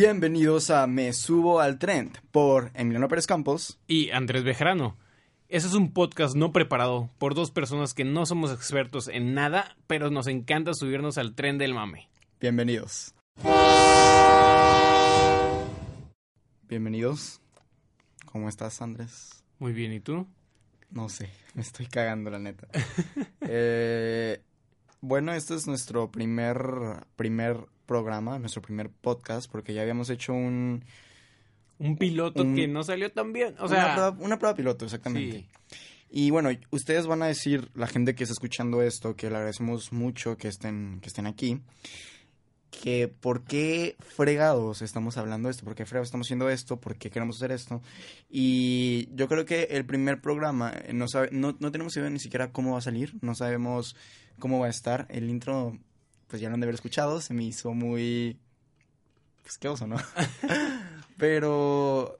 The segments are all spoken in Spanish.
Bienvenidos a Me Subo al Trend por Emiliano Pérez Campos y Andrés Bejarano. Este es un podcast no preparado por dos personas que no somos expertos en nada, pero nos encanta subirnos al tren del mame. Bienvenidos. Bienvenidos. ¿Cómo estás, Andrés? Muy bien, ¿y tú? No sé, me estoy cagando, la neta. eh, bueno, este es nuestro primer, primer programa, nuestro primer podcast, porque ya habíamos hecho un... Un piloto que no salió tan bien. O sea, una prueba, piloto, exactamente. Y bueno, ustedes van a decir, la gente que está escuchando esto, que le agradecemos mucho que estén, que estén aquí, que por qué fregados estamos hablando de esto, por qué fregados estamos haciendo esto, por qué queremos hacer esto. Y yo creo que el primer programa, eh, no, sabe, no, no tenemos idea ni siquiera cómo va a salir, no sabemos cómo va a estar. El intro, pues ya lo han de haber escuchado, se me hizo muy... Pues qué oso, ¿no? Pero...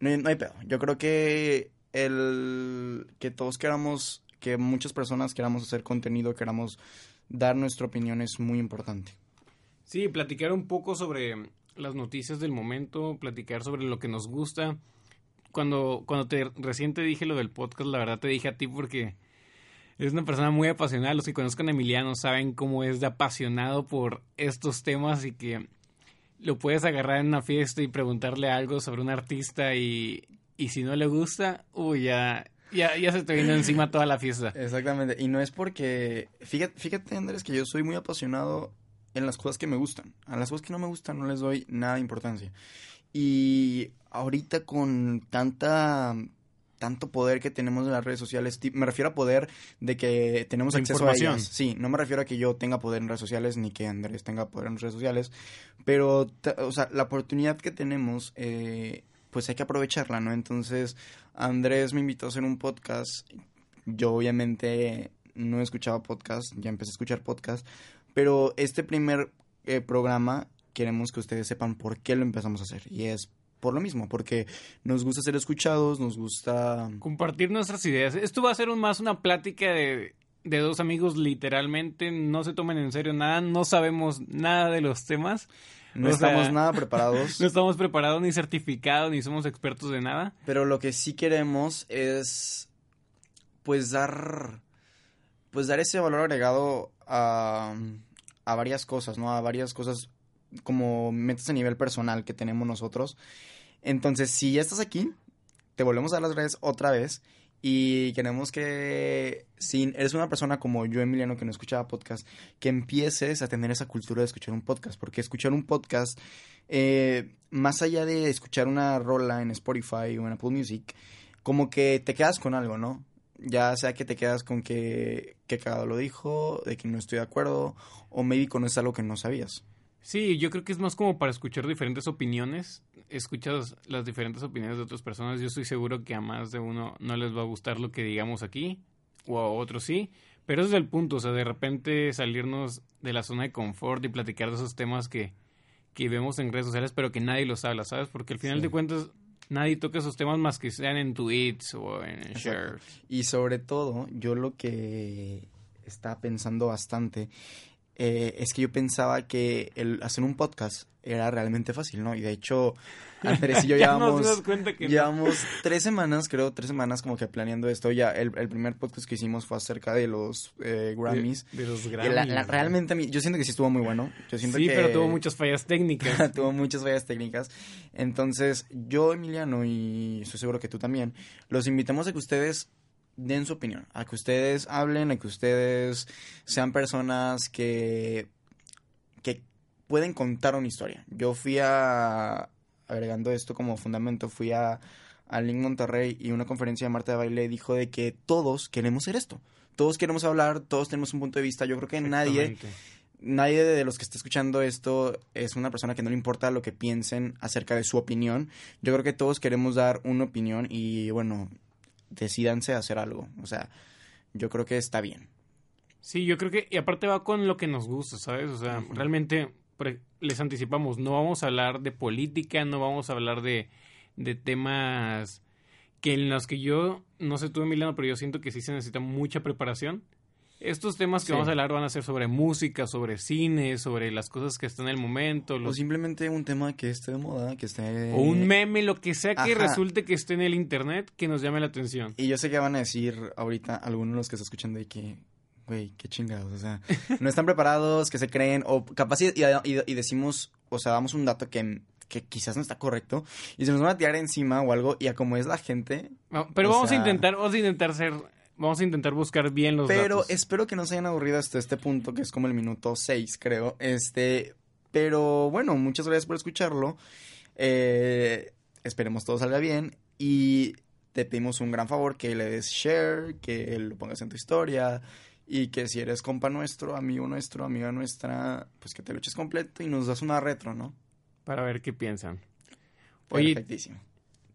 No, hay pedo. Yo creo que el que todos queramos, que muchas personas queramos hacer contenido, queramos dar nuestra opinión es muy importante. Sí, platicar un poco sobre las noticias del momento, platicar sobre lo que nos gusta. Cuando, cuando te recién te dije lo del podcast, la verdad te dije a ti porque es una persona muy apasionada. Los que conozcan a Emiliano saben cómo es de apasionado por estos temas y que lo puedes agarrar en una fiesta y preguntarle algo sobre un artista y, y si no le gusta, uy, ya, ya, se te viene encima toda la fiesta. Exactamente. Y no es porque. Fíjate, fíjate, Andrés, que yo soy muy apasionado en las cosas que me gustan. A las cosas que no me gustan no les doy nada de importancia. Y ahorita con tanta tanto poder que tenemos en las redes sociales. Me refiero a poder de que tenemos acceso a ellas. Sí, no me refiero a que yo tenga poder en redes sociales ni que Andrés tenga poder en redes sociales. Pero, o sea, la oportunidad que tenemos, eh, pues hay que aprovecharla, ¿no? Entonces, Andrés me invitó a hacer un podcast. Yo, obviamente, no he escuchado podcast, ya empecé a escuchar podcast. Pero este primer eh, programa queremos que ustedes sepan por qué lo empezamos a hacer. Y es por lo mismo, porque nos gusta ser escuchados, nos gusta... Compartir nuestras ideas. Esto va a ser más una plática de, de dos amigos literalmente, no se tomen en serio nada, no sabemos nada de los temas. No estamos nada preparados. No estamos preparados ni certificados, ni somos expertos de nada. Pero lo que sí queremos es, pues, dar, pues, dar ese valor agregado a, a varias cosas, ¿no? A varias cosas como metas a nivel personal que tenemos nosotros. Entonces, si ya estás aquí, te volvemos a las redes otra vez y queremos que si eres una persona como yo, Emiliano, que no escuchaba podcast, que empieces a tener esa cultura de escuchar un podcast, porque escuchar un podcast, eh, más allá de escuchar una rola en Spotify o en Apple Music, como que te quedas con algo, ¿no? Ya sea que te quedas con que, que cagado lo dijo, de que no estoy de acuerdo, o maybe conoces algo que no sabías. Sí, yo creo que es más como para escuchar diferentes opiniones. Escuchas las diferentes opiniones de otras personas. Yo estoy seguro que a más de uno no les va a gustar lo que digamos aquí, o a otros sí. Pero ese es el punto, o sea, de repente salirnos de la zona de confort y platicar de esos temas que, que vemos en redes sociales, pero que nadie los habla, ¿sabes? Porque al final de cuentas nadie toca esos temas más que sean en tweets o en shares. Y sobre todo, yo lo que estaba pensando bastante eh, es que yo pensaba que el hacer un podcast era realmente fácil, ¿no? Y de hecho, Andrés y yo llevamos, llevamos tres semanas, creo, tres semanas como que planeando esto. Ya, el, primer podcast que hicimos fue acerca de los eh, Grammys. De, los Grammys. realmente, yo siento que sí estuvo muy bueno. Yo siento sí, pero tuvo muchas fallas técnicas. tuvo muchas fallas técnicas. Entonces, yo, Emiliano, y estoy seguro que tú también, los invitamos a que ustedes den su opinión, a que ustedes hablen, a que ustedes sean personas que, que pueden contar una historia. Yo fui a, agregando esto como fundamento, fui a, a Link Monterrey y una conferencia de Marta de Baile dijo de que todos queremos ser esto. Todos queremos hablar, todos tenemos un punto de vista. Yo creo que nadie, nadie de los que está escuchando esto es una persona que no le importa lo que piensen acerca de su opinión. Yo creo que todos queremos dar una opinión y bueno, decidanse a hacer algo. O sea, yo creo que está bien. Sí, yo creo que, y aparte va con lo que nos gusta, ¿sabes? O sea, realmente les anticipamos, no vamos a hablar de política, no vamos a hablar de, de temas que en los que yo, no sé tú Emiliano, pero yo siento que sí se necesita mucha preparación. Estos temas que Sí. vamos a hablar van a ser sobre música, sobre cine, sobre las cosas que están en el momento, O los- simplemente un tema que esté de moda, que esté... o un meme, lo que sea que Ajá. resulte que esté en el internet que nos llame la atención. Y yo sé que van a decir ahorita algunos de los que se escuchan de que, güey, qué chingados, o sea, no están preparados, que se creen, o capaz y, y- y decimos, o sea, damos un dato que, que quizás no está correcto, y se nos van a tirar encima o algo, y a como es la gente, Pero O vamos sea- a intentar, vamos a intentar ser, vamos a intentar buscar bien los pero datos. espero que no se hayan aburrido hasta este punto, que es como el minuto 6, creo, este, pero bueno, muchas gracias por escucharlo, eh, esperemos todo salga bien, y te pedimos un gran favor que le des share, que lo pongas en tu historia y que si eres compa nuestro, amigo nuestro, amiga nuestra, pues que te lo eches completo y nos das una retro, ¿no? Para ver qué piensan. Oye, Perfectísimo.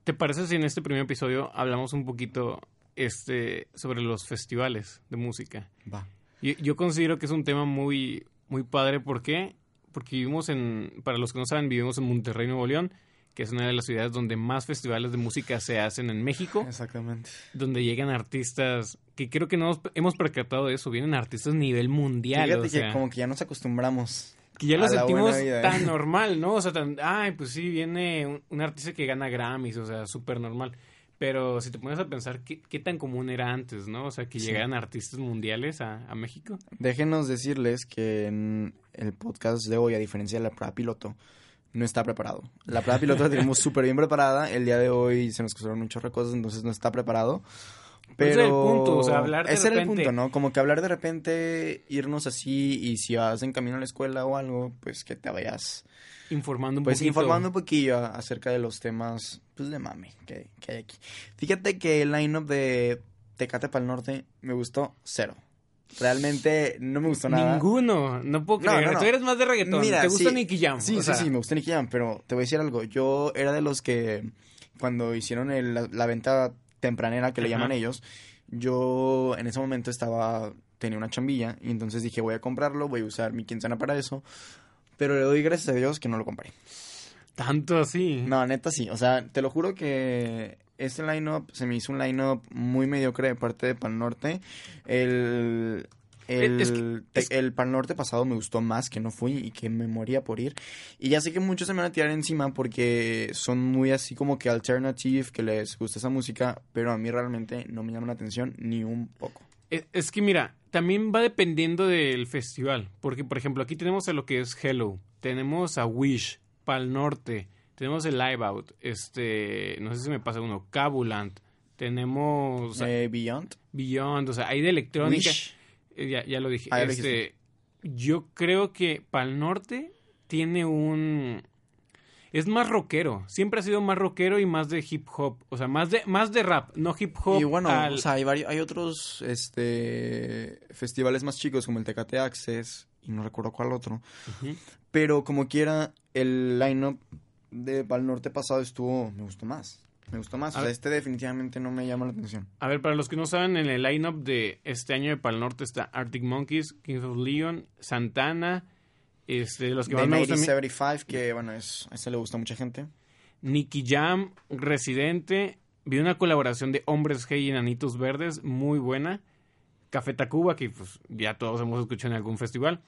¿te parece si en este primer episodio hablamos un poquito este sobre los festivales de música? Va. Yo, yo considero que es un tema muy, muy padre. ¿Por qué? Porque vivimos en, para los que no saben, vivimos en Monterrey, Nuevo León, que es una de las ciudades donde más festivales de música se hacen en México, Exactamente. donde llegan artistas que creo que no hemos, hemos percatado de eso, vienen artistas a nivel mundial. Fíjate o sea, que como que ya nos acostumbramos. que ya lo sentimos vida, ¿eh? tan normal, ¿no? O sea, tan, ay, pues sí, viene un, un artista que gana Grammys, o sea, súper normal. Pero si te pones a pensar, ¿qué, qué tan común era antes, no? O sea, que Sí. llegaran artistas mundiales a, a México. Déjenos decirles que en el podcast de hoy, a diferencia de la prueba piloto, no está preparado. La prueba piloto la tenemos súper bien preparada. El día de hoy se nos cruzaron muchas cosas, entonces no está preparado. Pero Ese es el punto, o sea, hablar de Ese era el repente. punto, ¿no? Como que hablar de repente, irnos así y si vas en camino a la escuela o algo, pues que te vayas Informando un pues poquito. informando un poquillo acerca de los temas pues de mame que, que hay aquí. Fíjate que el line-up de Tecate para el Norte me gustó cero. Realmente no me gustó nada. Ninguno, no puedo No, creer. no, no. Tú eres más de reggaetón. Mira, ¿Te gusta sí, Nicky Jam? Sí, O sí, sea, sí, me gusta Nicky Jam, pero te voy a decir algo. Yo era de los que cuando hicieron el- la, la venta tempranera que le Ajá. llaman ellos, yo en ese momento estaba tenía una chambilla y entonces dije voy a comprarlo, voy a usar mi quincena para eso, pero le doy gracias a Dios que no lo compré. Tanto así. No, neta sí, o sea, te lo juro que este line-up se me hizo un line-up muy mediocre de parte de Pan Norte. El, el, Es que- te- es- el Pan Norte pasado me gustó más, que no fui y que me moría por ir. Y ya sé que muchos se me van a tirar encima porque son muy así como que alternative, que les gusta esa música, pero a mí realmente no me llama la atención ni un poco. Es, es que mira, también va dependiendo del festival. Porque, por ejemplo, aquí tenemos a lo que es Hello. Tenemos a Wish, Pal Norte. Tenemos el Live Out. Este, no sé si me pasa uno. Cabulant. Tenemos Eh, Beyond, Beyond. O sea, hay de electrónica. Wish. Eh, Ya, ya lo dije. Ah, ya lo este, yo creo que Pal Norte tiene un... Es más rockero. Siempre ha sido más rockero y más de hip hop. O sea, más de, más de rap, no hip hop. Y bueno, al- o sea, hay, varios, hay otros este, festivales más chicos como el Tecate Access y no recuerdo cuál otro. Pero como quiera, el line-up de Pal Norte pasado estuvo, me gustó más. Me gustó más. A O sea, ver. este definitivamente no me llama la atención. A ver, para los que no saben, en el lineup de este año de Pal Norte está Arctic Monkeys, Kings of Leon, Santana, este, los que De más me gustan, a mí, 75, que bueno, es, a ese le gusta a mucha gente. Nicky Jam, Residente, vi una colaboración de Hombres G y Enanitos Verdes, muy buena. Café Tacuba, que pues ya todos hemos escuchado en algún festival.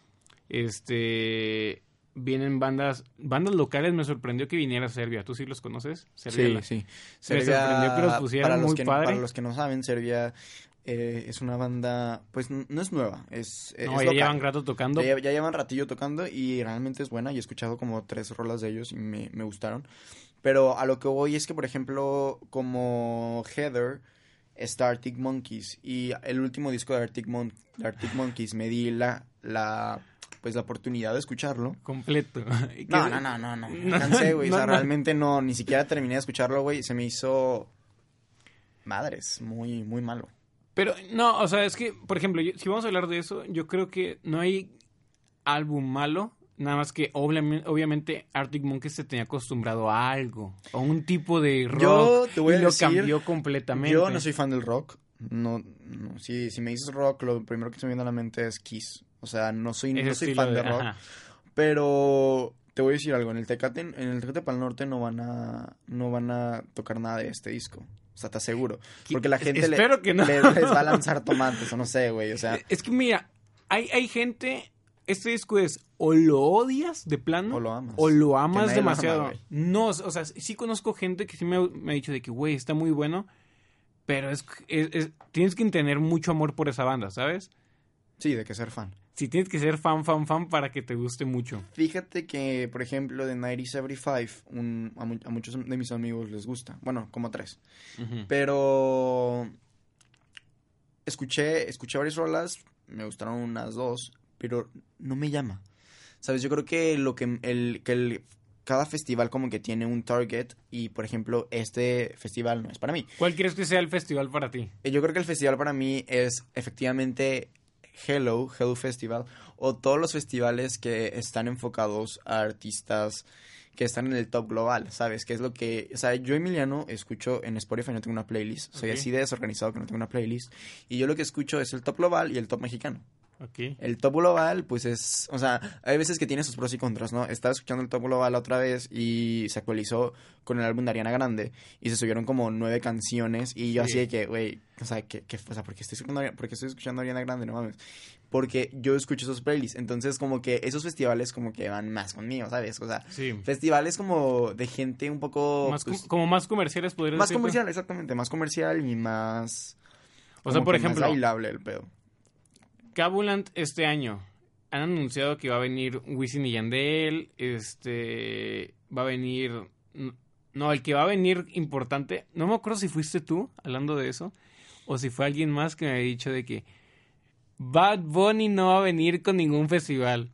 Este, vienen bandas, bandas locales, me sorprendió que viniera Serbia. ¿Tú sí los conoces? Serbia, sí. Me sorprendió que los pusieran para los muy que, padre. Para los que no saben, Serbia eh, es una banda, pues no es nueva, es, es No, ya local. llevan rato tocando. Ya, ya llevan ratillo tocando y realmente es buena y he escuchado como tres rolas de ellos y me, me gustaron. Pero a lo que voy es que, por ejemplo, como Heather está Arctic Monkeys y el último disco de Arctic, Mon- de Arctic Monkeys me di la, la, pues la oportunidad de escucharlo. completo. No, no, no, no, no, cansé, güey, o sea, no, realmente no, ni siquiera terminé de escucarlo, güey, se me hizo... Madres, muy, muy malo. Pero no, o sea, es que, por ejemplo, yo- si vamos a hablar de eso, yo creo que no hay álbum malo, nada más que obviamente, Arctic Monkeys se tenía acostumbrado a algo, a un tipo de rock Yo te voy y lo cambió completamente. Yo no soy fan del rock. No, no. Si, si me dices rock, lo primero que se me viene a la mente es Kiss. O sea, no soy, no soy fan de, rock. ajá. Pero te voy a decir algo. En el Tecate, en el Tecate Pal Norte no van a, no van a tocar nada de este disco. O sea, te aseguro. Que- Porque la gente le- espero que no. le- les va a lanzar tomates o no sé, güey. O sea, Es que mira, hay, hay gente, este disco es o lo odias de plano o lo amas. o lo amas nadie lo ama, demasiado. no, o sea, sí conozco gente que sí me, me ha dicho de que, güey, está muy bueno, pero es, es- es- tienes que tener mucho amor por esa banda, ¿sabes? Sí, de que ser fan. Sí, tienes que ser fan, fan, fan para que te guste mucho. Fíjate que, por ejemplo, de 1975, un, a, a muchos de mis amigos les gusta. Bueno, como tres. Pero escuché, escuché varias rolas, me gustaron unas dos, pero no me llama. ¿Sabes? Yo creo que lo que el, que el cada festival como que tiene un target y por ejemplo este festival no es para mí. ¿Cuál quieres que sea el festival para ti? Eh, Yo creo que el festival para mí es efectivamente Hello, Hello Festival, o todos los festivales que están enfocados a artistas que están en el top global, ¿sabes? Que es lo que, o sea, yo Emiliano escucho en Spotify, no tengo una playlist, soy así de desorganizado que no tengo una playlist, y yo lo que escucho es el top global y el top mexicano. Ok. El top global, pues es, o sea, hay veces que tiene sus pros y contras, ¿no? Estaba escuchando el top global otra vez y se actualizó con el álbum de Ariana Grande y se subieron como nueve canciones y yo Sí. así de que, güey, o sea, que, que, o sea, ¿por qué estoy escuchando, estoy escuchando a Ariana Grande? No mames. Porque yo escucho esos playlists, entonces como que esos festivales como que van más conmigo, ¿sabes? O sea, Sí. festivales como de gente un poco... Más pues, com- como más comerciales podrías más comercial, exactamente, más comercial y más... O sea, por que más ejemplo, bailable el pedo. Cabulant este año han anunciado que va a venir Wisin y Yandel, este va a venir no, el que va a venir importante, no me acuerdo si fuiste tú hablando de eso o si fue alguien más que me ha dicho de que Bad Bunny no va a venir con ningún festival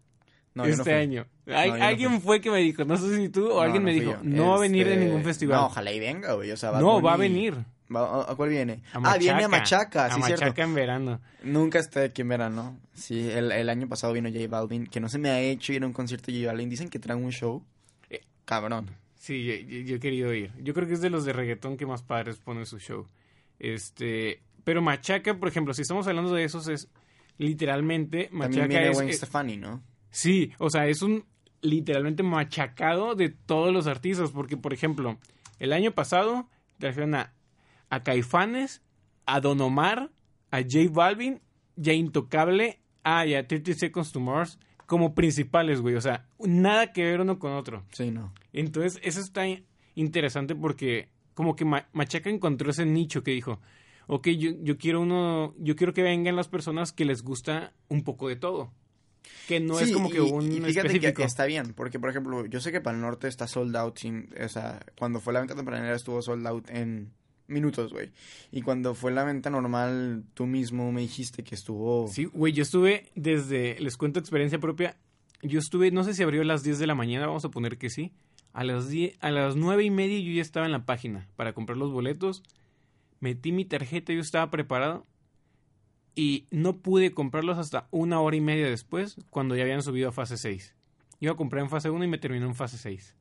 No, yo no este año. Hay- No, alguien fue que me dijo, no sé si tú o alguien me dijo, yo. no va a venir de Este, ningún festival. No, ojalá y venga, güey. O sea, Bad no, va a venir. ¿A a cuál viene? A ah, viene a Machaca, a sí, Machaca cierto. en verano. Nunca estoy aquí en verano. Sí, el, el año pasado vino J Balvin, que no se me ha hecho ir a un concierto de J Balvin. Dicen que traen un show. Eh. Cabrón. Sí, yo, he querido ir. Yo creo que es de los de reggaetón que más padres pone su show. Este, pero Machaca, por ejemplo, si estamos hablando de esos es literalmente También Machaca viene es, Gwen es- Stefani, ¿no? sí, o sea, es un literalmente machacado de todos los artistas, porque por ejemplo, el año pasado trajeron a, a Caifanes, a Don Omar, a J Balvin, y a Intocable, ah, y a 30 Seconds to Mars como principales, güey, o sea, nada que ver uno con otro. Sí, no. Entonces, eso está in- interesante porque como que Ma- Machaca encontró ese nicho que dijo, ok, yo, yo quiero uno, yo quiero que vengan las personas que les gusta un poco de todo. Que no es como que y- un y fíjate específico. que está bien, porque por ejemplo, yo sé que para el norte está sold out sin, o sea, cuando fue la venta tempranera estuvo sold out en minutos, güey. Y cuando fue la venta normal, tú mismo me dijiste que estuvo Sí, güey, yo estuve desde, les cuento experiencia propia, yo estuve, no sé si abrió a las 10 de la mañana, vamos a poner que sí. A las 10, a las nueve y media yo ya estaba en la página para comprar los boletos. Metí mi tarjeta, yo estaba preparado. Y no pude comprarlos hasta una hora y media después, cuando ya habían subido a fase 6. Iba a comprar en fase 1 y me terminó en fase 6.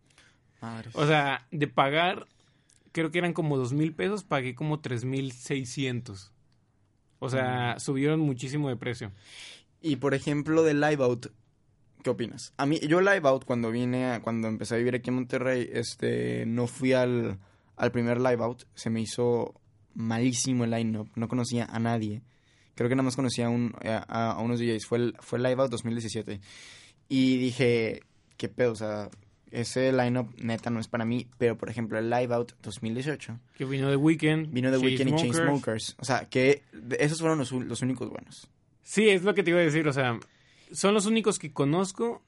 Madres. O sea, de pagar, creo que eran como dos mil pesos, pagué como tres mil seiscientos. O sea, subieron muchísimo de precio. Y por ejemplo, de Live Out, ¿qué opinas? A mí, yo Live Out, cuando vine, a- cuando empecé a vivir aquí en Monterrey, este, no fui al, al primer Live Out. Se me hizo malísimo el line-up. No conocía a nadie. Creo que nada más conocía a, un, a, a unos DJs. Fue el, fue el Live Out 2017. Y dije, ¿qué pedo? O sea, ese line-up neta no es para mí. Pero, por ejemplo, el Live Out 2018 Que vino de Weekend. vino de Weeknd y Chainsmokers. O sea, que esos fueron los, únicos buenos. Sí, es lo que te iba a decir. O sea, son los únicos que conozco.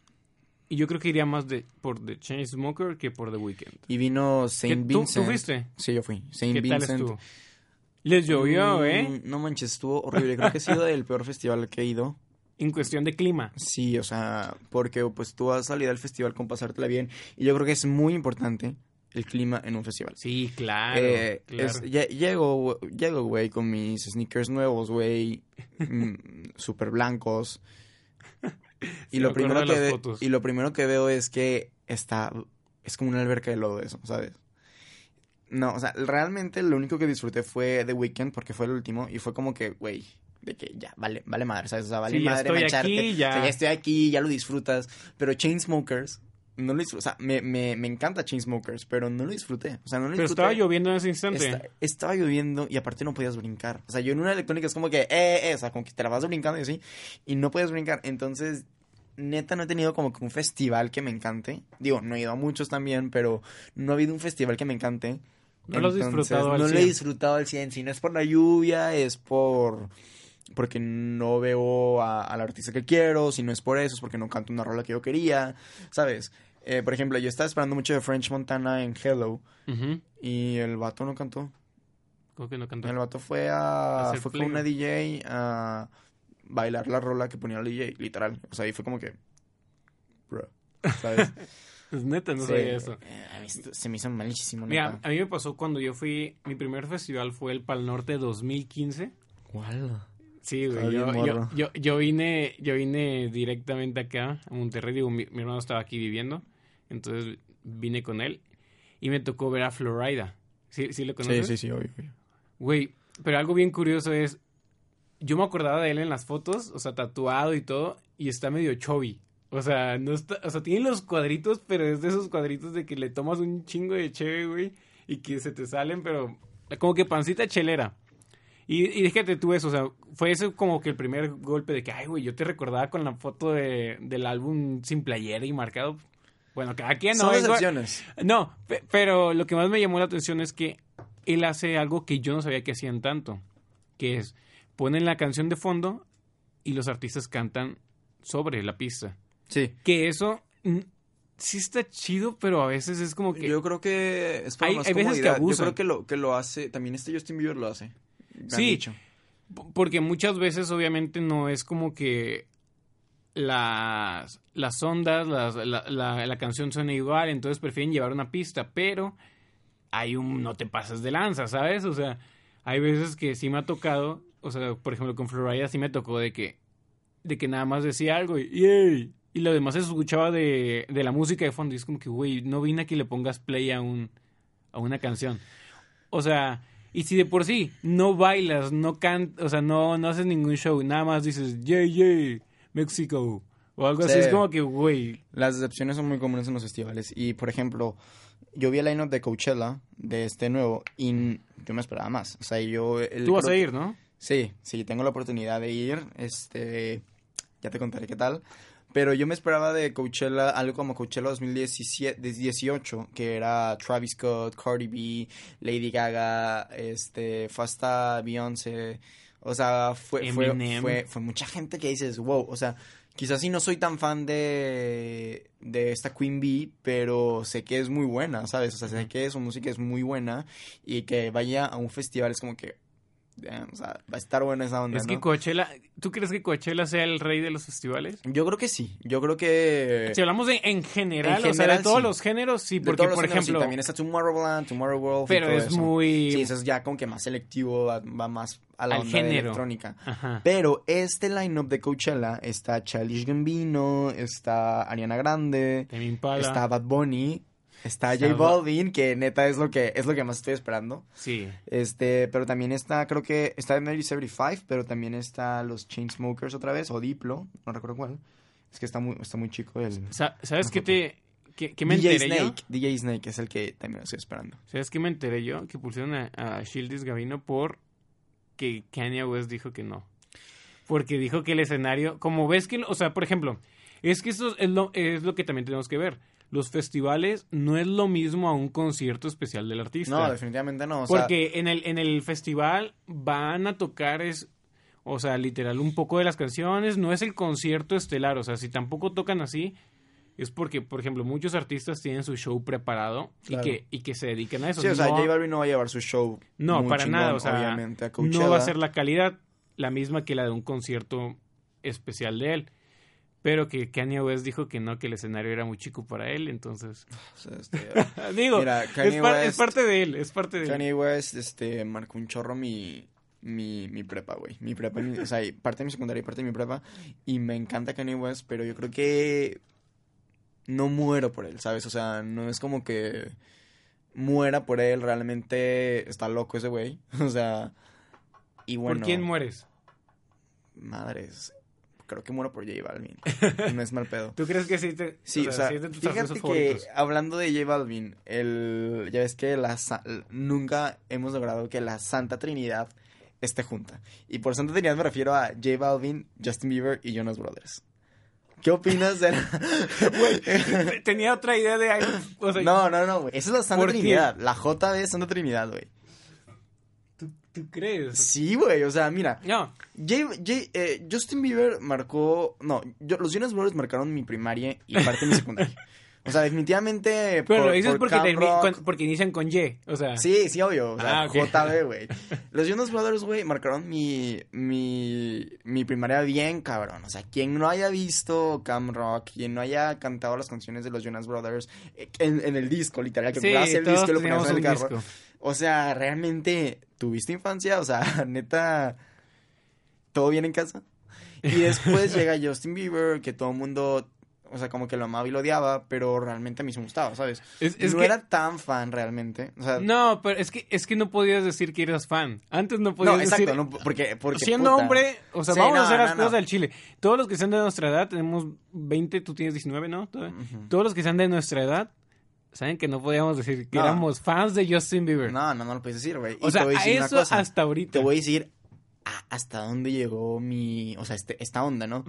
Y yo creo que iría más de por The Chainsmoker que por The Weeknd. Y vino ¿Qué- Saint ¿Tú, Vincent. ¿Tú fuiste? Sí, yo fui. Saint ¿Qué tal Vincent. estuvo? Les llovió, Mm, ¿eh? No manches, estuvo horrible. Creo que ha sido el peor festival que he ido. En cuestión de clima. Sí, o sea, porque pues tú vas a salir al festival con pasártela bien. Y yo creo que es muy importante el clima en un festival. Sí, claro. Eh, claro. es- lle- llego, llego, güey, con mis sneakers nuevos, güey, mm, súper blancos. Y lo, primero que ve- y lo primero que veo es que está, es como una alberca de lodo eso, ¿sabes? No, o sea, realmente lo único que disfruté fue The Weeknd porque fue el último y fue como que, güey, de que ya, vale, vale madre, ¿sabes? O sea, vale Sí, ya madre estoy mancharte. aquí, ya. O sea, ya estoy aquí, ya lo disfrutas. Pero Chainsmokers, no lo disfruté. O sea, me, me, me encanta Chainsmokers, pero no lo disfruté. O sea, no lo Pero disfruté. estaba lloviendo en ese instante. Esta- estaba lloviendo y aparte no podías brincar. O sea, yo en una electrónica es como que, eh, eh, o sea, como que te la vas brincando y así, y no puedes brincar. Entonces, neta, no he tenido como que un festival que me encante. Digo, no he ido a muchos también, pero no ha habido un festival que me encante. No lo has disfrutado al No lo he 100. disfrutado al 100. Si no es por la lluvia, es por... Porque no veo a- al artista que quiero. Si no es por eso, es porque no canto una rola que yo quería. ¿Sabes? Eh, por ejemplo, yo estaba esperando mucho de French Montana en Hello. Y el vato no cantó. ¿Cómo que no cantó? El vato fue a. Hacer Fue con una. DJ a bailar la rola que ponía el DJ, literal. O sea, ahí fue como que. Bro. ¿Sabes? Es neta, no Sí, sabía eso. eh, a mí se me hizo malísimo, Mira, neta. a mí me pasó cuando yo fui, mi primer festival fue el Pal Norte 2015. ¿Cuál? Sí, güey, yo, yo, yo, yo vine, yo vine directamente acá, a Monterrey, digo, mi, mi hermano estaba aquí viviendo, entonces vine con él y me tocó ver a Florida. ¿Sí, sí lo Sí, conoces? sí, sí, obvio. obvio. Güey, pero algo bien curioso es, yo me acordaba de él en las fotos, o sea, tatuado y todo, y está medio chubby. O sea, no está, o sea, tiene los cuadritos, pero es de esos cuadritos de que le tomas un chingo de cheve, güey, y que se te salen, pero como que pancita chelera. Y, y déjate tú eso, o sea, fue eso como que el primer golpe de que, ay, güey, yo te recordaba con la foto de, del álbum sin playera y marcado. Bueno, cada quien no. Son excepciones. no, pe- pero lo que más me llamó la atención es que él hace algo que yo no sabía que hacían tanto, que es ponen la canción de fondo y los artistas cantan sobre la pista. Sí. Que eso sí está chido, pero a veces es como que Yo creo que es para Hay- más hay veces que comodidad. Yo creo que lo, que lo hace. También este Justin Bieber lo hace. Sí. dicho. Porque muchas veces, obviamente, no es como que las, las ondas, las- la, la- la canción suena igual, entonces prefieren llevar una pista, pero hay un no te pases de lanza, ¿sabes? O sea, hay veces que sí me ha tocado, o sea, por ejemplo, con Florida sí me tocó de que, de que nada más decía algo y, "Yay", y lo demás se escuchaba de, de la música de fondo y es como que, güey, no vine a que le pongas play a, un, a una canción. O sea, y si de por sí no bailas, no cantas, o sea, no, no haces ningún show, nada más dices, yay, yay, México, o algo así, Sí. es como que, güey, Las decepciones son muy comunes en los festivales. Y, por ejemplo, yo vi el line de Coachella, de este nuevo, y yo me esperaba más. O sea, yo... el- tú vas a ir, ¿no? Sí, sí, tengo la oportunidad de ir. Este, ya te contaré qué tal. Pero yo me esperaba de Coachella algo como Coachella 2017, 18, que era Travis Scott, Cardi B, Lady Gaga, este, fue hasta Beyoncé. O sea, fue, fue, fue mucha gente que dices, wow, o sea, quizás sí no soy tan fan de, de esta Queen Bee, pero sé que es muy buena, ¿sabes? O sea, sé que su música es muy buena y que vaya a un festival es como que, damn, o sea, va a estar buena esa onda, Es que ¿no? Coachella, ¿tú crees que Coachella sea el rey de los festivales? Yo creo que sí, yo creo que... Si hablamos de en general, En o sea, de general, todos los géneros, sí, de porque, todos los por géneros, sí, ejemplo, también está Tomorrowland, Tomorrowland pero es muy... Sí, eso es ya como que más selectivo, va, va más a la Al onda de electrónica. Ajá. Pero este lineup de Coachella está Childish Gambino, está Ariana Grande, Impala. está Bad Bunny, está J Ba- Balvin, que neta es lo que es lo que más estoy esperando. Sí. Este, pero también está, creo que está Mary 75, pero también está los Chainsmokers otra vez, o Diplo, no recuerdo cuál. Es que está muy, está muy chico el... Sa- ¿Sabes qué te... qué, qué me DJ enteré yo? Snake, DJ Snake es el que también estoy esperando. ¿Sabes qué me enteré yo? Que pusieron a, a Shieldis Gavino por que Kanye West dijo que no. Porque dijo que el escenario, como ves que, o sea, por ejemplo, es que eso es lo, es lo que también tenemos que ver. Los festivales no es lo mismo a un concierto especial del artista. No, definitivamente no. O sea, Porque en el, en el festival van a tocar es, o sea, literal un poco de las canciones, no es el concierto estelar, o sea, si tampoco tocan así, es porque, por ejemplo, muchos artistas tienen su show preparado Claro. y, que, y que se dedican a eso. sí, o sea, no, J Balvin no va a llevar su show. no, muy para chingón, nada, o sea, obviamente, a no va a ser la calidad la misma que la de un concierto especial de él. Pero que Kanye West dijo que no, que el escenario era muy chico para él, entonces... O sea, este, Digo, Mira, es, Kanye par- West- es parte de él, es parte de él. Kanye West este, marcó un chorro mi, mi, mi prepa, güey. Mi prepa, mi- o sea, parte de mi secundaria y parte de mi prepa. Y me encanta Kanye West, pero yo creo que no muero por él, ¿sabes? O sea, no es como que muera por él. Realmente está loco ese güey. O sea, y bueno. ¿Por quién mueres? Madres. Creo que muero por J Balvin. no es mal pedo. ¿Tú crees que sí te Sí, o sea, sí de fíjate que favoritos? hablando de J Balvin, el, ya ves que la, nunca hemos logrado que la Santa Trinidad esté junta. Y por Santa Trinidad me refiero a J Balvin, Justin Bieber y Jonas Brothers. ¿Qué opinas de la... Tenía otra idea de o sea, No, no, no, güey. Esa es la Santa. Trinidad. La JB es Santa Trinidad, güey. ¿Tú, crees? Sí, güey. O sea, mira. No, J- J- eh, Justin Bieber marcó... No, yo- los Jonas Brothers marcaron mi primaria y parte de mi secundaria. O sea, definitivamente... pero por- lo dices por porque, termi- cuan- porque inician con Y, o sea. Sí, sí, obvio. O sea, Ah. JB, güey. Los Jonas Brothers, güey, marcaron mi, mi, mi primaria bien, cabrón. O sea, quien no haya visto Cam Rock, quien no haya cantado las canciones de los Jonas Brothers eh, en, en el disco, literal, que Sí, el disco y lo ponías teníamos en el carro. disco. O sea, realmente, ¿tuviste infancia? O sea, neta, ¿todo bien en casa? Y después llega Justin Bieber, que todo el mundo, o sea, como que lo amaba y lo odiaba, pero realmente a mí sí me gustaba, ¿sabes? Es- es no que- era tan fan realmente. O sea, No, pero es que, es que no podías decir que eras fan. Antes no podías no, exacto, decir... no, porque, porque Siendo puta. hombre, o sea, Sí, vamos a hacer las cosas del chile. Todos los que sean de nuestra edad, tenemos 20, tú tienes 19, ¿no? Todos los que sean de nuestra edad, saben que no podíamos decir que No. éramos fans de Justin Bieber. No, no, no lo puedes decir, güey. o Y sea, te voy a a decir una eso cosa. hasta ahorita. Te voy a decir a- hasta dónde llegó mi, o sea, este, esta onda, ¿no?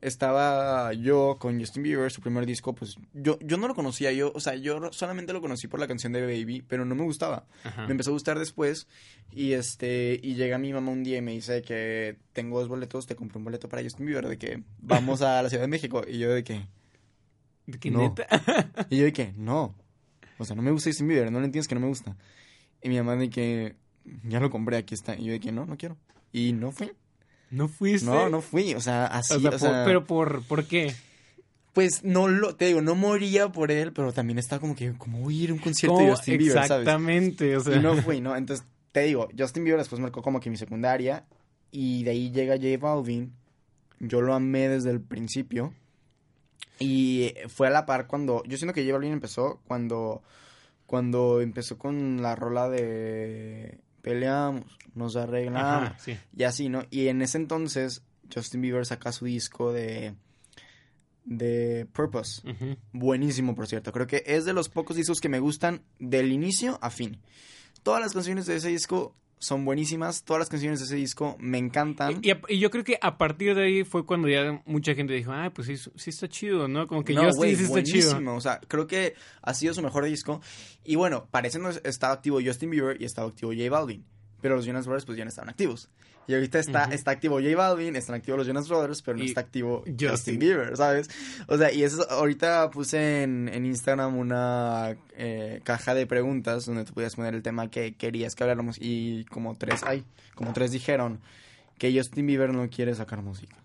Estaba yo con Justin Bieber, su primer disco, pues yo, yo no lo conocía, yo, o sea, yo solamente lo conocí por la canción de Baby, pero no me gustaba. Me empezó a gustar después y este y llega mi mamá un día y me dice que tengo dos boletos, te compré un boleto para Justin Bieber de que vamos a la Ciudad de México y yo de que ¿De qué No. neta? y yo de que no. O sea, no me gusta Justin Bieber, no entiendes que no me gusta. Y mi mamá de que ya lo compré, aquí está. Y yo de que no, no quiero. Y no fui. ¿No fuiste? No, no fui, o sea, así, O sea, o sea, por- pero por, ¿por qué? pues no lo, te digo, no moría por él, pero también estaba como que, ¿cómo voy a ir a un concierto de. Justin Bieber, sabes? Exactamente, o sea. Y no fui, ¿no? Entonces, te digo, Justin Bieber después marcó como que mi secundaria y de ahí llega J Balvin. Yo lo amé desde el principio. Y fue a la par cuando, yo siento que J Balvin empezó cuando, cuando empezó con la rola de peleamos, nos arreglamos. Ajá, sí. Y así, ¿no? Y en ese entonces, Justin Bieber saca su disco de. de Purpose. Buenísimo, por cierto. Creo que es de los pocos discos que me gustan del inicio a fin. Todas las canciones de ese disco son buenísimas. Todas las canciones de ese disco me encantan. Y, y yo creo que a partir de ahí fue cuando ya mucha gente dijo, ah, pues sí, sí está chido, ¿no? Como que no, Justin güey, sí está chido. O sea, creo que ha sido su mejor disco. Y bueno, parece no estaba activo Justin Bieber y estaba activo J Balvin. Pero los Jonas Brothers pues ya no estaban activos. Y ahorita está, está activo J Balvin, están activos los Jonas Brothers, pero no Y está activo Justin. Justin. Bieber, ¿sabes? O sea, y eso ahorita puse en, en Instagram una eh, caja de preguntas donde tú podías poner el tema que querías que habláramos y como tres, ay, como tres dijeron que Justin Bieber no quiere sacar música.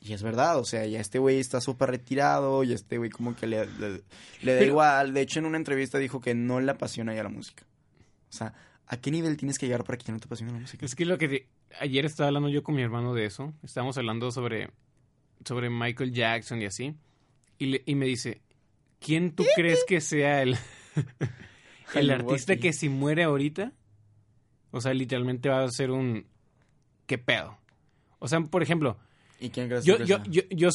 Y es verdad, o sea, ya este güey está súper retirado y este güey como que le, le, le da Pero- igual. De hecho, en una entrevista dijo que no le apasiona ya la música. O sea, ¿a qué nivel tienes que llegar para que ya no te apasione la música? Es que lo que te- ayer estaba hablando yo con mi hermano de eso. Estábamos hablando sobre, sobre Michael Jackson y así. Y, le- y me dice, ¿quién tú crees que sea el, el artista que si muere ahorita? O sea, literalmente va a ser un... ¿Qué pedo? O sea, por ejemplo, ¿Y quién crees yo, que yo, sea? yo, yo,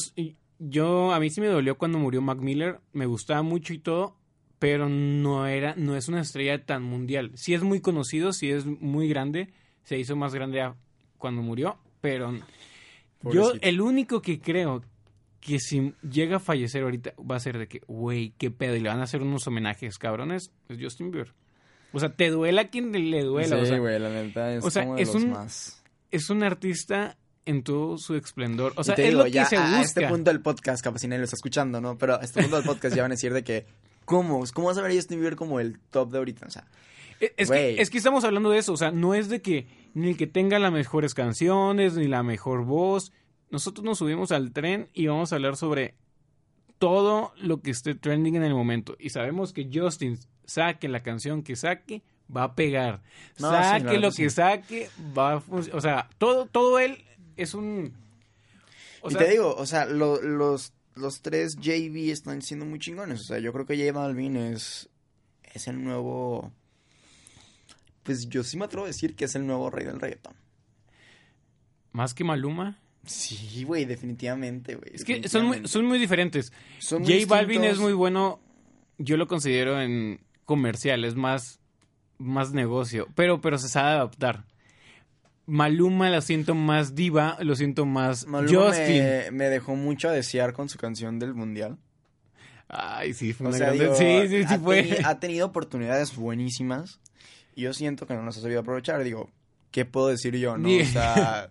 yo, a mí sí me dolió cuando murió Mac Miller, me gustaba mucho y todo, pero no era, no es una estrella tan mundial. Sí es muy conocido, sí es muy grande, se hizo más grande cuando murió, pero yo el único que creo que si llega a fallecer ahorita va a ser de que, güey, qué pedo, y le van a hacer unos homenajes cabrones, es Justin Bieber. O sea, te duela a quien le duela, o Sí, sea, güey, la neta es o sea, como de es los un- más. es un artista en todo su esplendor. O Y sea, te es digo, lo que ya se a- busca. a este punto del podcast, capaz si nadie lo está escuchando, ¿no? Pero a este punto del podcast ya van a decir de que, ¿cómo? ¿Cómo vas a ver a Justin Bieber como el top de ahorita? O sea, Es, es que, es que estamos hablando de eso, o sea, no es de que ni el que tenga las mejores canciones, ni la mejor voz. Nosotros nos subimos al tren y vamos a hablar sobre todo lo que esté trending en el momento. Y sabemos que Justin saque la canción que saque, va a pegar. No, sí, la saque lo sí. que saque, va a funcionar. O sea, todo, todo él es un... o y sea, te digo, o sea, lo- los, los tres JB están siendo muy chingones. O sea, yo creo que J Balvin es, es el nuevo... Pues yo sí me atrevo a decir que es el nuevo rey del reggaetón. Más que Maluma, Sí, güey, definitivamente, güey. Es que son muy, son muy diferentes. Son J Balvin es muy bueno, yo lo considero en comercial, es más, más negocio, pero, pero se sabe adaptar. Maluma lo siento más diva, lo siento más Maluma Justin. me, me dejó mucho a desear con su canción del mundial. Ay, sí, fue O una sea, digo, Sí, sí, sí ha, fue. teni- ha tenido oportunidades buenísimas. Y yo siento que no las ha sabido aprovechar. Digo, ¿qué puedo decir yo? No, Ni- o sea,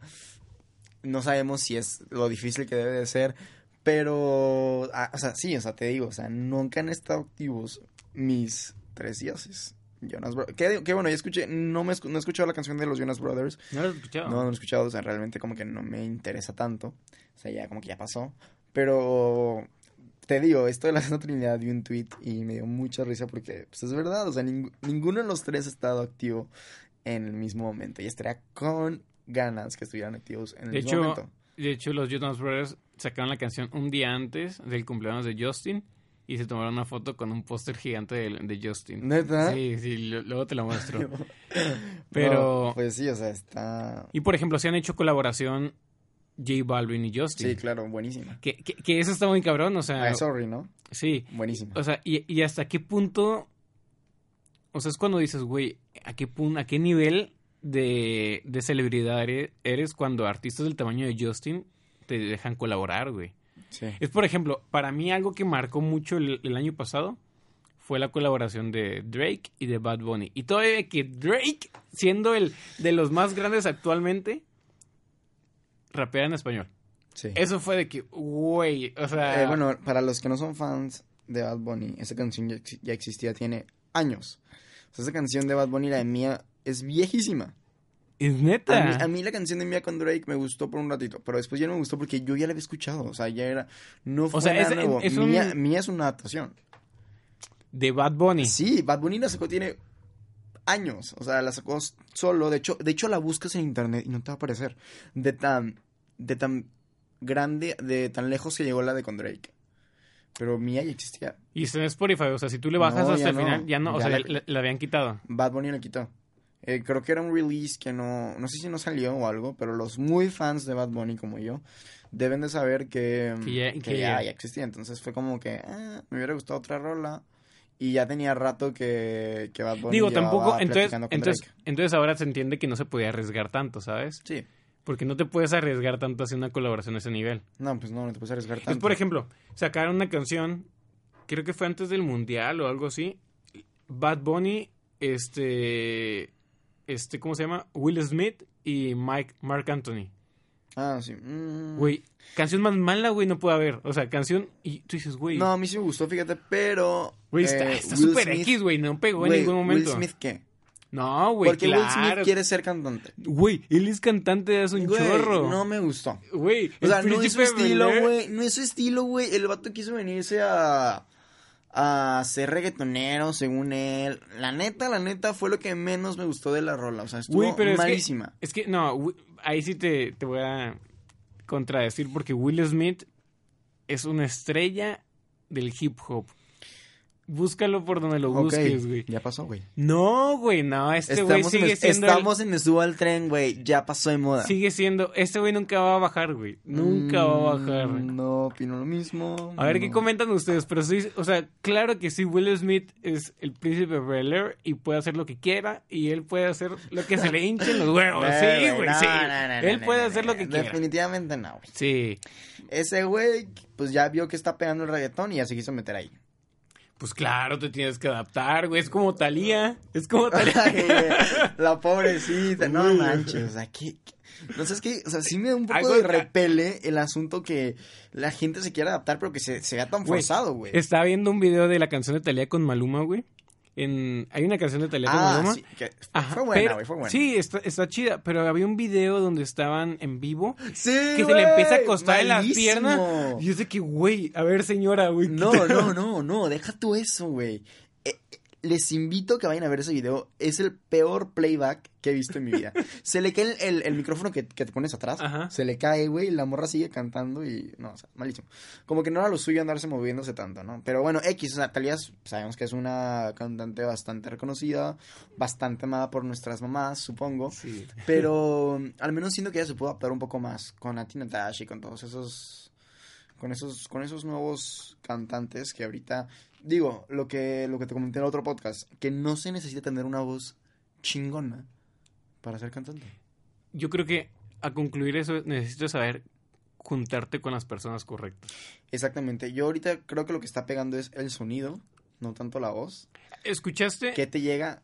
no sabemos si es lo difícil que debe de ser. Pero, ah, o sea, sí, o sea, te digo, o sea, nunca han estado activos mis tres dioses. Jonas Brothers. Que, que bueno, ya escuché, no, me, no he escuchado la canción de los Jonas Brothers. No lo he escuchado. No, no lo he escuchado, o sea, realmente como que no me interesa tanto. O sea, ya como que ya pasó. Pero te digo, esto de la Santa Trinidad vi un tweet y me dio mucha risa porque pues es verdad, o sea, ning- ninguno de los tres ha estado activo en el mismo momento y estaría con ganas que estuvieran activos en el De mismo hecho, momento. de hecho, los Jonas Brothers sacaron la canción un día antes del cumpleaños de Justin y se tomaron una foto con un póster gigante de, de Justin. ¿Neta? Sí, sí, lo- luego te lo muestro. Pero- No, pues sí, o sea, está... Y por ejemplo, se han hecho colaboración J Balvin y Justin. Sí, claro, buenísima. Que, que, que eso está muy cabrón, o sea, I'm sorry, ¿no? sí. Buenísima. O sea, y, y hasta qué punto, o sea, es cuando dices, güey, ¿a qué, pun- a qué nivel de, de celebridad eres cuando artistas del tamaño de Justin te dejan colaborar, güey? Sí. Es, por ejemplo, para mí algo que marcó mucho el, el año pasado fue la colaboración de Drake y de Bad Bunny. Y todavía que Drake, siendo el de los más grandes actualmente, rapea en español. sí. Eso fue de que, güey, o sea... Eh, bueno, para los que no son fans de Bad Bunny, esa canción ya existía, tiene años. O sea, esa canción de Bad Bunny, la de Mía, es viejísima. Es A neta. mí, a mí la canción de Mía con Drake me gustó por un ratito, pero después ya no me gustó porque yo ya la había escuchado. O sea, ya era. No fue sea, nada es- nuevo. es un- Mía es una adaptación. De Bad Bunny. Sí, Bad Bunny la sacó, tiene años. O sea, la sacó solo. De hecho, de hecho la buscas en internet y no te va a aparecer. De tan. De tan grande, de tan lejos que llegó la de con Drake. Pero Mía ya existía. Y está en Spotify, o sea, si tú le bajas No, hasta el no. final, ya no, o sea, la- la, la habían quitado. Bad Bunny la quitó. Eh, creo que era un release que no, no sé si no salió o algo, pero los muy fans de Bad Bunny como yo deben de saber que, Que ya- que que ya, ya- existía. Entonces fue como que ah, me hubiera gustado otra rola y ya tenía rato que, que Bad Bunny Digo, tampoco, entonces, entonces, Drake. entonces ahora se entiende que no se podía arriesgar tanto, ¿sabes? Sí. Porque no te puedes arriesgar tanto haciendo una colaboración a ese nivel. No, pues no, no te puedes arriesgar tanto. Es, por ejemplo, sacaron una canción, creo que fue antes del Mundial o algo así. Bad Bunny, este, este, ¿cómo se llama? Will Smith y Mike, Mark Anthony. Ah, sí. Mm. Güey, canción más mala, güey, no puede haber. O sea, canción, y tú dices, güey, No, a mí sí me gustó, fíjate, pero... güey, está eh, está súper X, güey, no pegó en ningún momento. Will Smith, ¿qué? No, güey, Porque Will Smith quiere ser cantante. Güey, él es cantante, es un Güey, chorro. no me gustó. Güey, O sea, el no es su estilo, güey. No es su estilo, güey. El vato quiso venirse a. a ser reggaetonero, según él. La neta, la neta, fue lo que menos me gustó de la rola. O sea, estuvo pero es que- malísima. Es que, no, ahí sí te, te voy a contradecir porque Will Smith es una estrella del hip hop. Búscalo por donde lo busques, güey. ya pasó, güey. No, güey, no, este güey Estamos, en, sigue siendo... el- estamos en Me Subo al Tren, güey. Ya pasó de moda. Sigue siendo... Este güey nunca va a bajar, güey. Nunca va a bajar. Mm, No, opino lo mismo. A ver qué comentan ustedes, pero sí, o sea, claro que sí, Will Smith es el príncipe Bel y puede hacer lo que quiera y él puede hacer lo que se le hinchen los huevos. Eh, Sí, güey, no, sí. no, no, no, él puede hacer lo que quiera. Definitivamente no, güey. Sí. Ese güey, pues ya vio que está pegando el reggaetón y ya se quiso meter ahí. Pues claro, te tienes que adaptar, güey. Es como Talía. Es como Talía. la pobrecita, no manches, o sea, ¿qué, qué? No sé, es que, o sea, sí me da un poco Algo- de repele el asunto que la gente se quiera adaptar, pero que se, se vea tan forzado, güey. Estaba viendo un video de la canción de Talía con Maluma, güey. En... Hay una canción de Talía Ah, sí, fue buena, güey, fue buena. Sí, está, está chida, pero había un video donde estaban en vivo Sí, que se le empieza a costar en las malísimo. piernas. Y yo sé que, güey, a ver, señora, güey. No, no, no, no, deja tú eso, güey. Eh, les invito a que vayan a ver ese video. Es el peor playback que he visto en mi vida. se le cae el, el- el micrófono que, que te pones atrás. Ajá. Se le cae, güey, la morra sigue cantando y... No, o sea, malísimo. Como que no era lo suyo andarse moviéndose tanto, ¿no? Pero bueno, X, o sea, Talía sabemos que es una cantante bastante reconocida, bastante amada por nuestras mamás, supongo. Sí. Pero al menos siento que ella se pudo adaptar un poco más con Nati Natasha y con todos esos con esos con esos nuevos cantantes que ahorita digo, lo que lo que te comenté en el otro podcast, que no se necesita tener una voz chingona para ser cantante. Yo creo que a concluir eso necesitas saber juntarte con las personas correctas. Exactamente. Yo ahorita creo que lo que está pegando es el sonido, no tanto la voz. ¿Escuchaste ¿Qué te llega?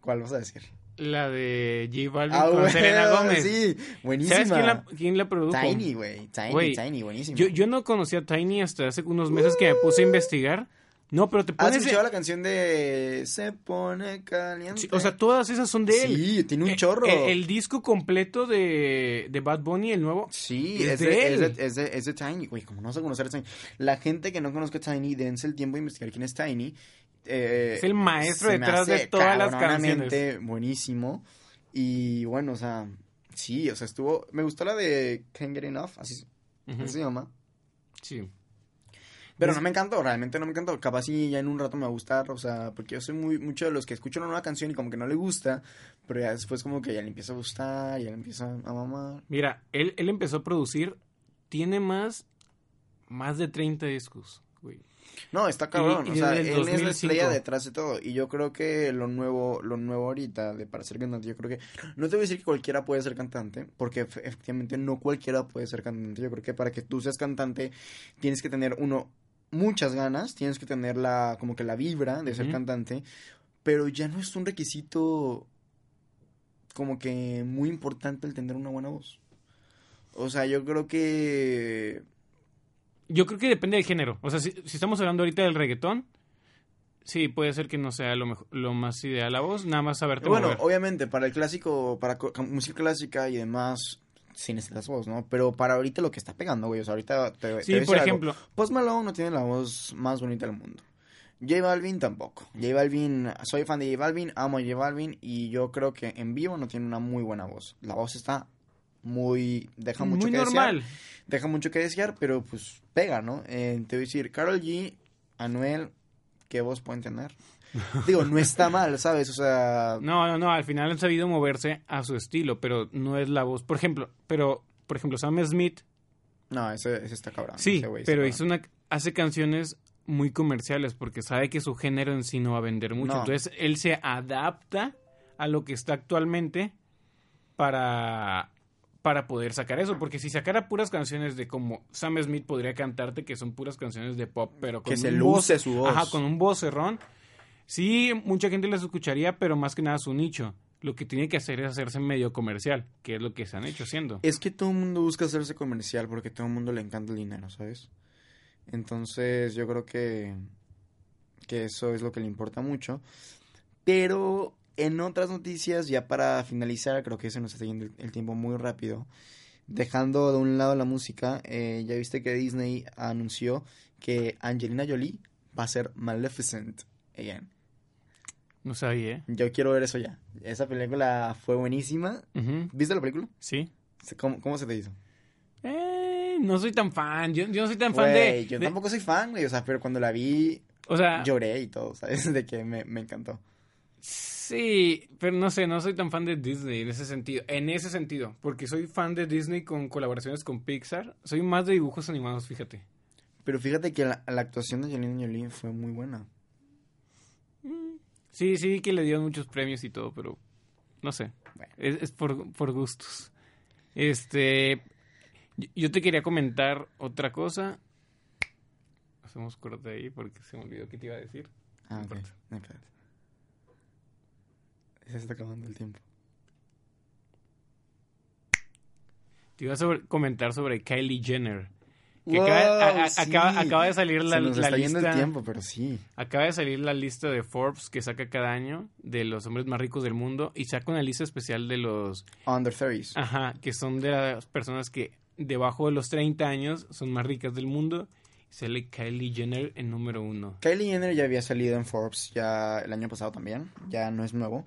¿Cuál vas a decir? la de J Balvin Ah, con Selena Gómez? Sí, buenísima. ¿Sabes quién la, quién la produjo? Tiny, güey. Tiny, Tiny, buenísima. Yo, yo no conocía a Tiny hasta hace unos meses que me puse a investigar. No, pero te ¿Has pones... escuchado la canción de Se pone caliente? Sí, o sea, todas esas son de él. Sí, tiene un Eh, chorro. El, el disco completo de, de Bad Bunny, el nuevo. Sí, es es, de de, él. es, de, es, de, es Tiny. Güey, como no vas a conocer a Tiny. La gente que no conozca a Tiny, dense el tiempo de investigar quién es Tiny. Eh, Es el maestro detrás de todas las cabronamente buenísimo. Y bueno, o sea, sí, o sea, estuvo... Me gustó la de Can't Get Enough, así, así se llama. Sí. Pero no me encantó, realmente no me encantó. Capaz sí ya en un rato me va a gustar, o sea, porque yo soy muy mucho de los que escuchan una nueva canción y como que no le gusta, pero ya después como que ya le empieza a gustar, ya le empieza a mamar. Mira, él, él empezó a producir, tiene más, más de 30 discos, güey. No, está cabrón, Y- y o sea, él es la 2005. estrella detrás de todo y yo creo que lo nuevo lo nuevo ahorita de para ser cantante, yo creo que no te voy a decir que cualquiera puede ser cantante, porque efe- efectivamente no cualquiera puede ser cantante. Yo creo que para que tú seas cantante tienes que tener uno muchas ganas, tienes que tener la como que la vibra de ser cantante, pero ya no es un requisito como que muy importante el tener una buena voz. O sea, yo creo que Yo creo que depende del género. O sea, si, si estamos hablando ahorita del reggaetón, sí, puede ser que no sea lo, mejor, lo más ideal la voz, nada más saberte Bueno, mover. obviamente, para el clásico, para música clásica y demás, sí necesitas voz, ¿no? Pero para ahorita lo que está pegando, güey, o sea, ahorita te, te Sí, voy a por algo. ejemplo, Post Malone no tiene la voz más bonita del mundo. J Balvin tampoco. J Balvin, soy fan de J Balvin, amo a J Balvin y yo creo que en vivo no tiene una muy buena voz. La voz está muy... deja mucho muy que normal. desear. Deja mucho que desear, pero pues pega, ¿no? Eh, te voy a decir, Carol G, Anuel, ¿qué voz pueden tener? Digo, no está mal, ¿sabes? O sea... No, no, no, al final han sabido moverse a su estilo, pero no es la voz. Por ejemplo, pero, por ejemplo, Sam Smith, No, ese, ese está cabrón. sí, ese pero hizo una, hace canciones muy comerciales porque sabe que su género en sí no va a vender mucho. No. Entonces, él se adapta a lo que está actualmente para, para poder sacar eso. Porque si sacara puras canciones de como Sam Smith podría cantarte, que son puras canciones de pop, pero con Que se un luce voz- su voz. Ajá, con un vocerrón. Sí, mucha gente les escucharía, pero más que nada su nicho. Lo que tiene que hacer es hacerse medio comercial, que es lo que se han hecho haciendo. Es que todo el mundo busca hacerse comercial porque todo el mundo le encanta el dinero, ¿sabes? Entonces yo creo que, que eso es lo que le importa mucho. Pero en otras noticias, ya para finalizar, creo que se nos está yendo el, el tiempo muy rápido. Dejando de un lado la música, eh, ya viste que Disney anunció que Angelina Jolie va a ser Maleficent again. No sabía, ¿eh? Yo quiero ver eso ya. Esa película fue buenísima. ¿Viste la película? Sí. ¿Cómo, cómo se te hizo? Eh, no soy tan fan. Yo, yo no soy tan fan de, yo de- tampoco soy fan, güey. O sea, pero cuando la vi, O sea, lloré y todo, ¿sabes? De que me, me encantó. sí, pero no sé, no soy tan fan de Disney en ese sentido. En ese sentido, porque soy fan de Disney con colaboraciones con Pixar. Soy más de dibujos animados, fíjate. Pero fíjate que la, la actuación de Angelina Jolie fue muy buena. Sí, sí, que le dieron muchos premios y todo, pero no sé. Bueno. Es, es por, por gustos. Este. yo- te quería comentar otra cosa. Hacemos corte ahí porque se me olvidó que te iba a decir. Ah, No importa. No, se está acabando el tiempo. Te iba a sobre- comentar sobre Kylie Jenner. Que Wow, acaba, a- a- sí. acaba, acaba de salir la, se nos la está yendo lista. el tiempo, pero sí. Acaba de salir la lista de Forbes que saca cada año de los hombres más ricos del mundo y saca una lista especial de los Under 30s. Ajá, que son de las personas que debajo de los 30 años son más ricas del mundo Sale Kylie Jenner en número uno. Kylie Jenner ya había salido en Forbes ya el año pasado también, ya no es nuevo,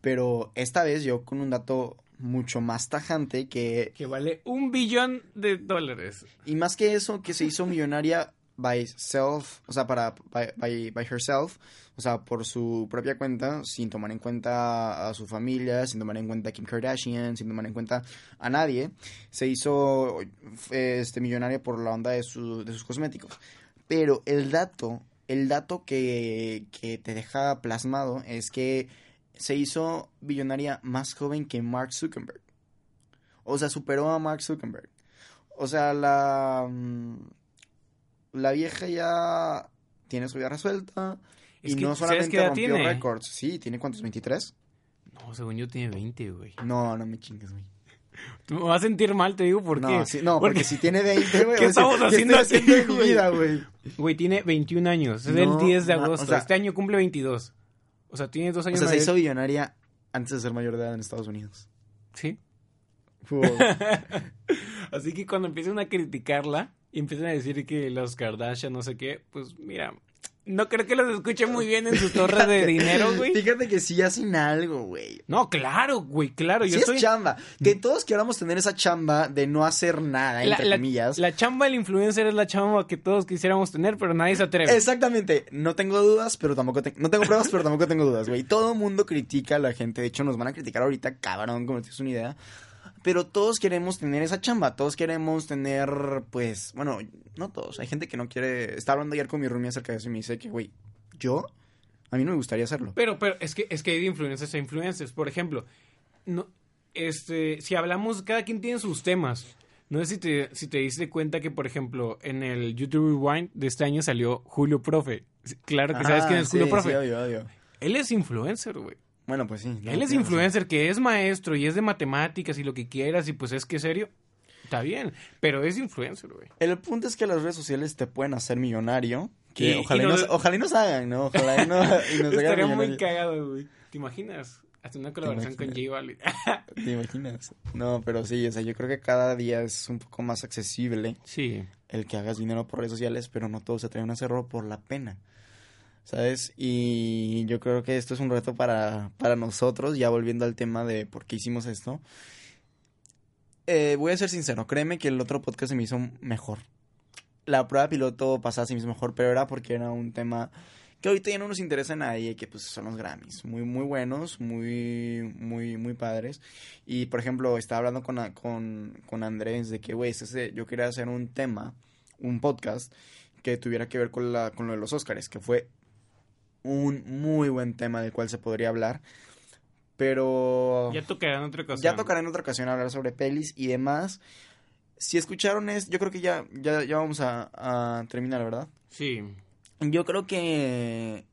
pero esta vez yo con un dato mucho más tajante que... Que vale un billón de dólares. Y más que eso, que se hizo millonaria by self, o sea, para, by, by, by, herself, o sea, por su propia cuenta, sin tomar en cuenta a su familia, sin tomar en cuenta a Kim Kardashian, sin tomar en cuenta a nadie, se hizo este millonaria por la onda de, su, de sus cosméticos. Pero el dato, el dato que, que te deja plasmado es que se hizo billonaria más joven que Mark Zuckerberg. O sea, superó a Mark Zuckerberg. O sea, la la vieja ya tiene su vida resuelta. y no solamente rompió récords. Sí, ¿tiene cuántos? ¿23? No, según yo tiene 20, güey. No, no me chingues, güey. Me vas a sentir mal, te digo, ¿por no, qué? Sí, no, porque, si tiene 20, güey. ¿Qué estamos haciendo, aquí, en mi vida, güey? Güey, tiene 21 años. Es del 10 de agosto. o sea, este año cumple 22. O sea, tiene dos años. O sea, se hizo billonaria antes de ser mayor de edad en Estados Unidos. Sí. Así que cuando empiecen a criticarla, y empiezan a decir que los Kardashian, no sé qué, pues mira, no creo que los escuche muy bien en su torre de dinero, güey. Fíjate que sí hacen algo, güey. No, claro, güey, claro. Yo sí es chamba. Que todos queramos tener esa chamba de no hacer nada, entre comillas. La chamba del influencer es la chamba que todos quisiéramos tener, pero nadie se atreve. Exactamente. No tengo dudas, pero tampoco tengo... No tengo pruebas, pero tampoco tengo dudas, güey. Todo el mundo critica a la gente. De hecho, nos van a criticar ahorita, cabrón, como tienes una idea pero todos queremos tener esa chamba, todos queremos tener, pues, bueno, no todos, hay gente que no quiere, estaba hablando ayer con mi roomie acerca de eso y me dice que, güey, yo, a mí no me gustaría hacerlo. Pero, pero, es que, es que hay de influencers a influencers, por ejemplo, no, este, si hablamos, cada quien tiene sus temas. No sé si te, si te diste cuenta que, por ejemplo, en el YouTube Rewind de este año salió Julio Profe. Claro que sabes quién es Julio Profe. Él es influencer, güey. Bueno, pues sí. Él es influencer, que es maestro y es de matemáticas y lo que quieras y pues es que serio. Está bien, pero es influencer, güey. El punto es que las redes sociales te pueden hacer millonario. Que ojalá, y nos, ojalá y nos hagan, ¿no? Ojalá y, no, y nos Estaría muy cagado, güey. ¿Te imaginas? Hacer una colaboración con J Balvin. ¿Te imaginas? No, pero sí, o sea, yo creo que cada día es un poco más accesible. Sí. El que hagas dinero por redes sociales, pero no todos se atreven a hacerlo por la pena. ¿Sabes? Y yo creo que esto es un reto para, para nosotros, ya volviendo al tema de por qué hicimos esto. Eh, voy a ser sincero, créeme que el otro podcast se me hizo mejor. La prueba piloto pasada se me hizo mejor, pero era porque era un tema que ahorita ya no nos interesa nadie, que pues son los Grammys, muy muy buenos, muy muy muy padres. Y por ejemplo, estaba hablando con, con, con Andrés de que, güey, yo quería hacer un tema, un podcast que tuviera que ver con, la, con lo de los Oscars, que fue un muy buen tema del cual se podría hablar. Pero... Ya tocará en otra ocasión. Ya tocará en otra ocasión hablar sobre pelis y demás. Si escucharon es, yo creo que ya, ya, ya vamos a, terminar, ¿verdad? Sí. Yo creo que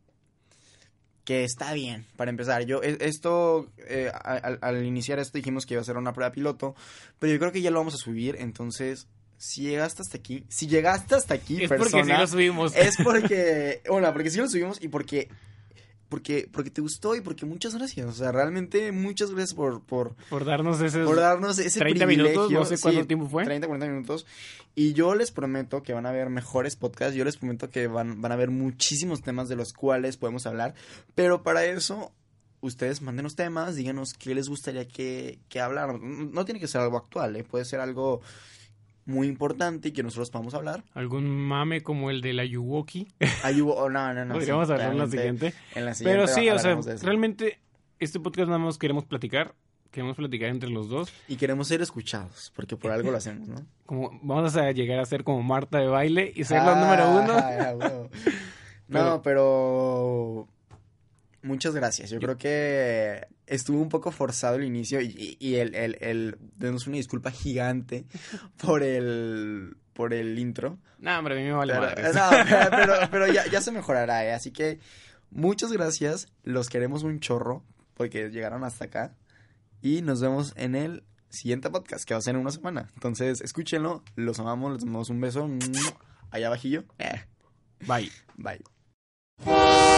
que está bien para empezar. Yo e, esto eh, al, al, iniciar esto dijimos que iba a ser una prueba piloto, pero yo creo que ya lo vamos a subir, entonces si llegaste hasta aquí, si llegaste hasta aquí, es porque sí lo subimos. Es porque, bueno, porque sí lo subimos y porque porque porque te gustó y porque muchas gracias, o sea, realmente muchas gracias por por por darnos ese por darnos ese 30 minutos, no sé cuánto tiempo fue. 30 40 minutos y yo les prometo que van a haber mejores podcasts, yo les prometo que van van a haber muchísimos temas de los cuales podemos hablar, pero para eso ustedes mándenos temas, díganos qué les gustaría que, que hablar. No tiene que ser algo actual, ¿eh? puede ser algo muy importante y que nosotros podamos hablar. ¿Algún mame como el de la Yuwoki? oh, no, no, no. Podríamos hablar en la siguiente. En la siguiente Pero sí, o sea, realmente este podcast nada más queremos platicar. Queremos platicar entre los dos. Y queremos ser escuchados, porque por algo lo hacemos, ¿no? Como vamos a llegar a ser como Marta de baile y ser la número uno. no, pero muchas gracias. Yo creo que estuvo un poco forzado el inicio y, y el, el, el, una disculpa gigante por el, por el intro. No, hombre, a mí me vale pero, No, pero, pero ya, ya, se mejorará, ¿eh? Así que muchas gracias. Los queremos un chorro porque llegaron hasta acá. Y nos vemos en el siguiente podcast que va a ser en una semana. Entonces, escúchenlo. Los amamos. Les damos un beso. Allá abajillo. Bye. Bye.